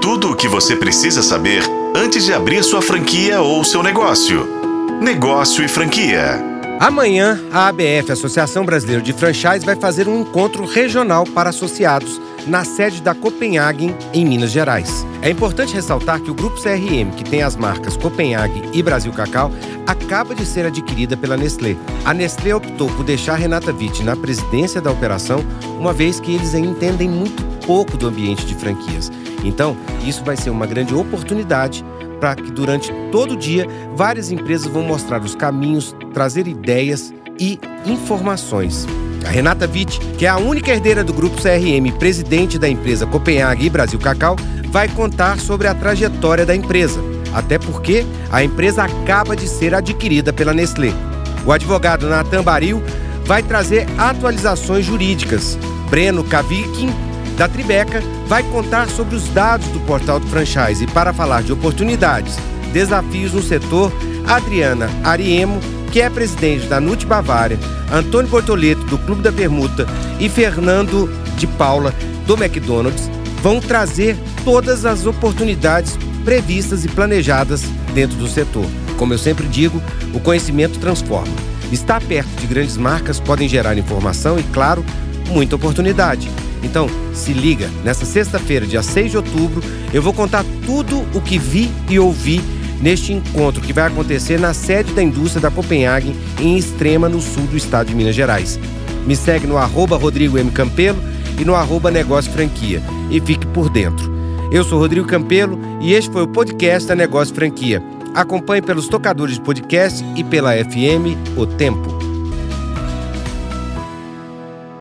Tudo o que você precisa saber antes de abrir sua franquia ou seu negócio. Negócio e franquia. Amanhã, a ABF, Associação Brasileira de Franchise, vai fazer um encontro regional para associados na sede da Copenhagen, em Minas Gerais. É importante ressaltar que o Grupo CRM, que tem as marcas Copenhagen e Brasil Cacau, acaba de ser adquirida pela Nestlé. A Nestlé optou por deixar Renata Witt na presidência da operação, uma vez que eles entendem muito pouco do ambiente de franquias. Então, isso vai ser uma grande oportunidade para que durante todo o dia várias empresas vão mostrar os caminhos, trazer ideias e informações. A Renata Witt, que é a única herdeira do grupo CRM, presidente da empresa Copenhague e Brasil Cacau, vai contar sobre a trajetória da empresa, até porque a empresa acaba de ser adquirida pela Nestlé. O advogado Nathan Baril vai trazer atualizações jurídicas. Breno Kavikin da Tribeca vai contar sobre os dados do portal do franchise e para falar de oportunidades, desafios no setor, Adriana Ariemo, que é presidente da NUT Bavária, Antônio Bortoleto, do Clube da Permuta e Fernando de Paula, do McDonald's, vão trazer todas as oportunidades previstas e planejadas dentro do setor. Como eu sempre digo, o conhecimento transforma. Estar perto de grandes marcas podem gerar informação e, claro, muita oportunidade. Então, se liga, nessa sexta-feira, dia 6 de outubro, eu vou contar tudo o que vi e ouvi neste encontro que vai acontecer na sede da indústria da Copenhagen, em Extrema, no sul do estado de Minas Gerais. Me segue no arroba Rodrigo M. Campelo e no arroba Negócio Franquia e fique por dentro. Eu sou Rodrigo Campelo e este foi o podcast da Negócio Franquia. Acompanhe pelos tocadores de podcast e pela FM O Tempo.